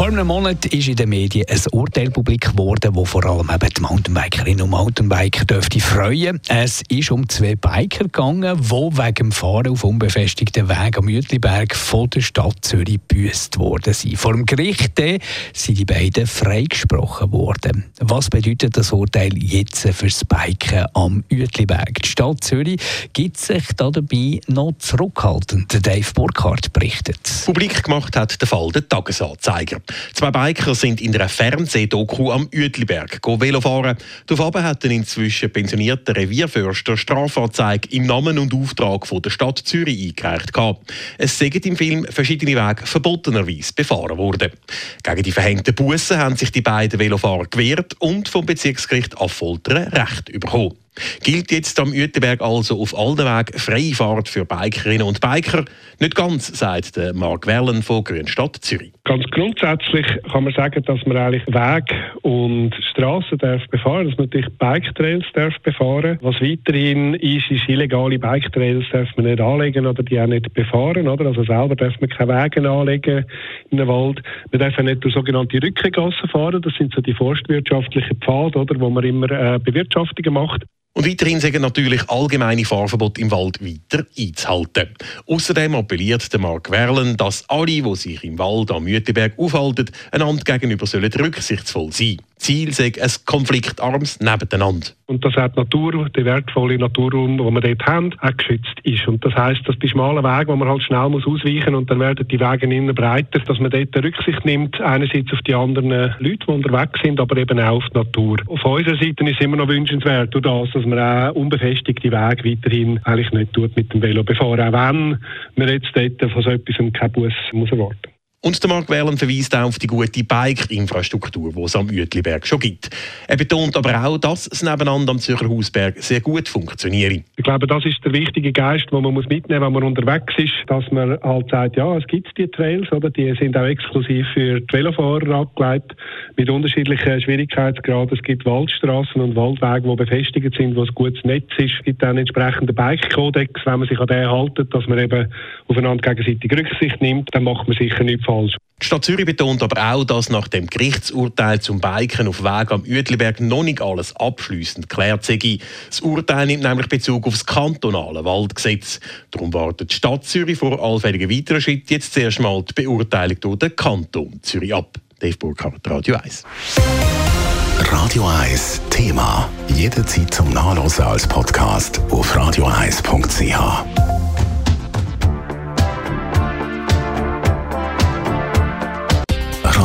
Vor einem Monat ist in den Medien ein Urteil publik geworden, das vor allem eben die Mountainbikerinnen und Mountainbiker dürfte freuen. Es ist um zwei Biker gegangen, die wegen dem Fahren auf unbefestigten Weg am Uetliberg von der Stadt Zürich gebüßt worden sind. Vor dem Gericht sind die beiden freigesprochen worden. Was bedeutet das Urteil jetzt fürs Biken am Uetliberg? Die Stadt Zürich gibt sich dabei noch zurückhaltend. Dave Burkhardt berichtet. Publik gemacht hat der Fall der Tagesanzeiger. Zwei Biker sind in einer Fernsehdoku am Uetliberg Velofahren. Daraufhin hat ein inzwischen pensionierter Revierförster Strafanzeige im Namen und Auftrag von der Stadt Zürich eingereicht. Es sind im Film verschiedene Wege verbotenerweise befahren worden. Gegen die verhängten Bussen haben sich die beiden Velofahrer gewehrt und vom Bezirksgericht Affoltern Recht bekommen. Gilt jetzt am Uetenberg also auf allen Wegen freie Fahrt für Bikerinnen und Biker? Nicht ganz, sagt Mark Wellen von Grünstadt Zürich. Ganz grundsätzlich kann man sagen, dass man eigentlich Weg und Straßen darf befahren, dass man natürlich Bike-Trails darf befahren. Was weiterhin ist, ist illegale Bike-Trails darf man nicht anlegen oder die auch nicht befahren, oder? Also selber darf man keine Wege anlegen in den Wald. Man darf auch nicht durch sogenannte Rückengassen fahren. Das sind so die forstwirtschaftlichen Pfade, oder, wo man immer äh, Bewirtschaftungen macht. Und weiterhin sagen natürlich allgemeine Fahrverbote im Wald weiter einzuhalten. Außerdem appelliert der Mark Werlen, dass alle, die sich im Wald am Müteberg aufhalten, einander gegenüber sollen rücksichtsvoll sein Ziel sei ein konfliktarmes Nebeneinander. Und dass auch die Natur, der wertvolle Naturraum, den wir dort haben, auch geschützt ist. Und das heisst, dass die schmalen Wege, wo man halt schnell muss ausweichen und dann werden die Wege innen breiter, dass man dort Rücksicht nimmt, einerseits auf die anderen Leute, die unterwegs sind, aber eben auch auf die Natur. Auf unserer Seite ist es immer noch wünschenswert, das, dass man auch unbefestigte Wege weiterhin eigentlich nicht tut mit dem Velo befahren, auch wenn man jetzt dort von so etwas keinen Bus muss erwarten muss. Und der Mark Wellen verweist auch auf die gute Bike-Infrastruktur, die es am Uetliberg schon gibt. Er betont aber auch, dass es nebeneinander am Zürcher Hausberg sehr gut funktioniert. Ich glaube, das ist der wichtige Geist, den man mitnehmen muss, wenn man unterwegs ist, dass man halt sagt, ja, es gibt die Trails, oder? die sind auch exklusiv für die Velofahrer angelegt, mit unterschiedlichen Schwierigkeitsgraden. Es gibt Waldstraßen und Waldwege, die befestigt sind, wo ein gutes Netz ist. Es gibt dann entsprechende Bike-Kodex, wenn man sich an den haltet, dass man eben aufeinander gegenseitig Rücksicht nimmt, dann macht man sicher nichts falsch. Die Stadt Zürich betont aber auch, dass nach dem Gerichtsurteil zum Biken auf Weg am Uetliberg noch nicht alles abschließend geklärt sei. Das Urteil nimmt nämlich Bezug auf das kantonale Waldgesetz. Darum wartet die Stadt Zürich vor allfälligen weiteren Schritten jetzt zuerst mal die Beurteilung durch den Kanton Zürich ab. Dave Burkhardt, Radio 1. Radio 1 Thema. Jederzeit zum Nachlesen als Podcast auf radio1.ch.